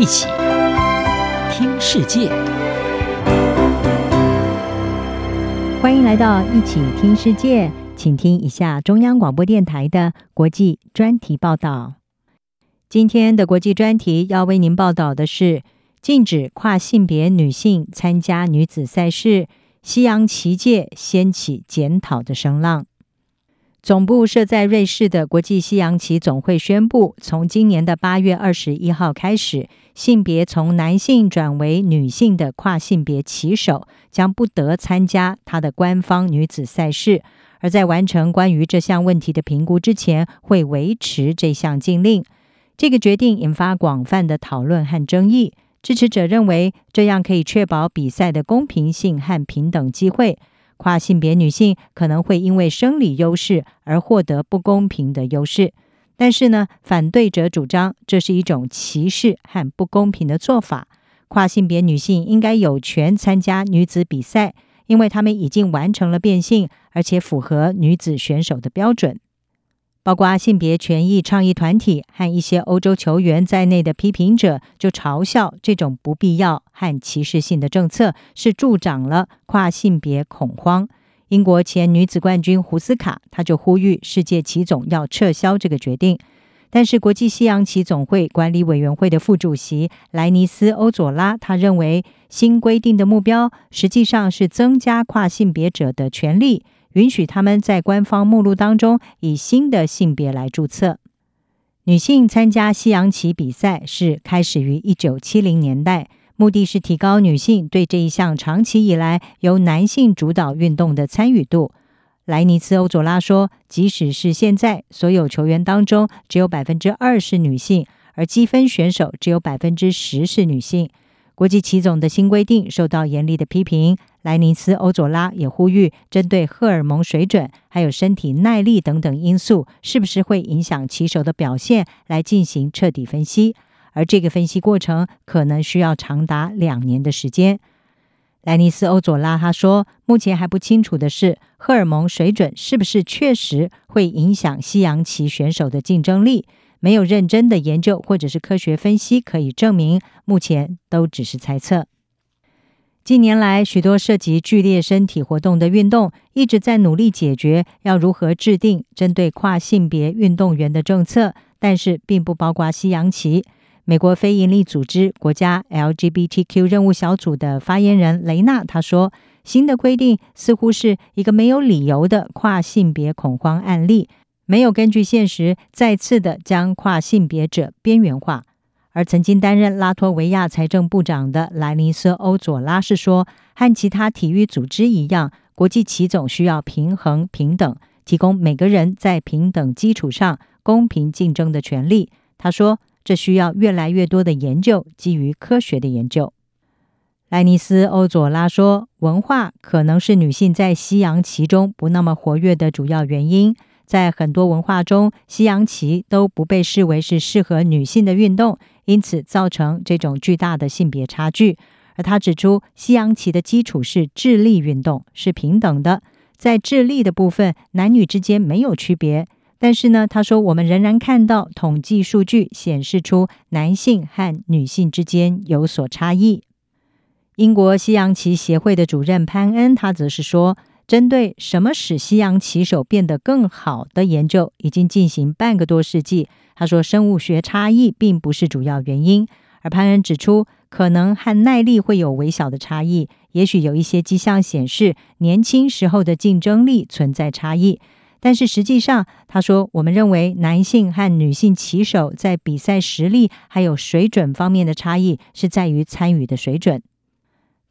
一起听世界，欢迎来到一起听世界，请听一下中央广播电台的国际专题报道。今天的国际专题要为您报道的是：禁止跨性别女性参加女子赛事，西洋棋界掀起检讨的声浪。总部设在瑞士的国际西洋棋总会宣布，从今年的八月二十一号开始，性别从男性转为女性的跨性别棋手将不得参加他的官方女子赛事。而在完成关于这项问题的评估之前，会维持这项禁令。这个决定引发广泛的讨论和争议。支持者认为，这样可以确保比赛的公平性和平等机会。跨性别女性可能会因为生理优势而获得不公平的优势，但是呢，反对者主张这是一种歧视和不公平的做法。跨性别女性应该有权参加女子比赛，因为她们已经完成了变性，而且符合女子选手的标准。包括性别权益倡议团体和一些欧洲球员在内的批评者就嘲笑这种不必要和歧视性的政策是助长了跨性别恐慌。英国前女子冠军胡斯卡，他就呼吁世界棋总要撤销这个决定。但是国际西洋棋总会管理委员会的副主席莱尼斯·欧佐拉，他认为新规定的目标实际上是增加跨性别者的权利。允许他们在官方目录当中以新的性别来注册。女性参加西洋棋比赛是开始于一九七零年代，目的是提高女性对这一项长期以来由男性主导运动的参与度。莱尼斯·欧佐拉说：“即使是现在，所有球员当中只有百分之二是女性，而积分选手只有百分之十是女性。”国际棋总的新规定受到严厉的批评。莱尼斯·欧佐拉也呼吁，针对荷尔蒙水准、还有身体耐力等等因素，是不是会影响棋手的表现，来进行彻底分析。而这个分析过程可能需要长达两年的时间。莱尼斯·欧佐拉他说，目前还不清楚的是，荷尔蒙水准是不是确实会影响西洋棋选手的竞争力。没有认真的研究或者是科学分析可以证明，目前都只是猜测。近年来，许多涉及剧烈身体活动的运动一直在努力解决要如何制定针对跨性别运动员的政策，但是并不包括西洋棋。美国非营利组织国家 LGBTQ 任务小组的发言人雷纳他说：“新的规定似乎是一个没有理由的跨性别恐慌案例。”没有根据现实再次的将跨性别者边缘化，而曾经担任拉脱维亚财政部长的莱尼斯·欧佐拉是说，和其他体育组织一样，国际棋总需要平衡平等，提供每个人在平等基础上公平竞争的权利。他说，这需要越来越多的研究，基于科学的研究。莱尼斯·欧佐拉说，文化可能是女性在西洋棋中不那么活跃的主要原因。在很多文化中，西洋棋都不被视为是适合女性的运动，因此造成这种巨大的性别差距。而他指出，西洋棋的基础是智力运动，是平等的，在智力的部分，男女之间没有区别。但是呢，他说我们仍然看到统计数据显示出男性和女性之间有所差异。英国西洋棋协会的主任潘恩，他则是说。针对什么使西洋棋手变得更好的研究已经进行半个多世纪。他说，生物学差异并不是主要原因，而潘恩指出，可能和耐力会有微小的差异。也许有一些迹象显示年轻时候的竞争力存在差异，但是实际上，他说，我们认为男性和女性棋手在比赛实力还有水准方面的差异是在于参与的水准。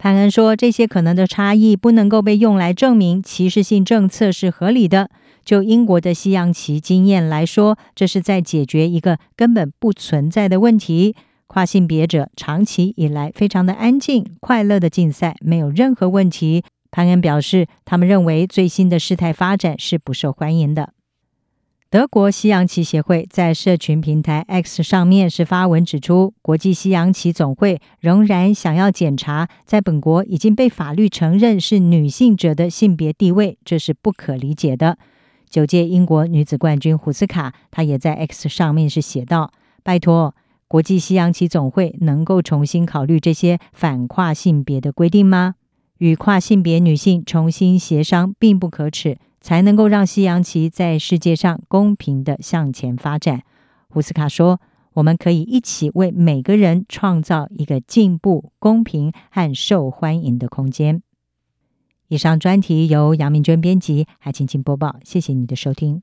潘恩说：“这些可能的差异不能够被用来证明歧视性政策是合理的。就英国的西洋棋经验来说，这是在解决一个根本不存在的问题。跨性别者长期以来非常的安静、快乐的竞赛，没有任何问题。”潘恩表示，他们认为最新的事态发展是不受欢迎的。德国西洋棋协会在社群平台 X 上面是发文指出，国际西洋棋总会仍然想要检查在本国已经被法律承认是女性者的性别地位，这是不可理解的。九届英国女子冠军胡斯卡，她也在 X 上面是写道：“拜托，国际西洋棋总会能够重新考虑这些反跨性别的规定吗？与跨性别女性重新协商并不可耻，才能够让西洋棋在世界上公平的向前发展。胡斯卡说：“我们可以一起为每个人创造一个进步、公平和受欢迎的空间。”以上专题由杨明娟编辑，还请请播报。谢谢你的收听。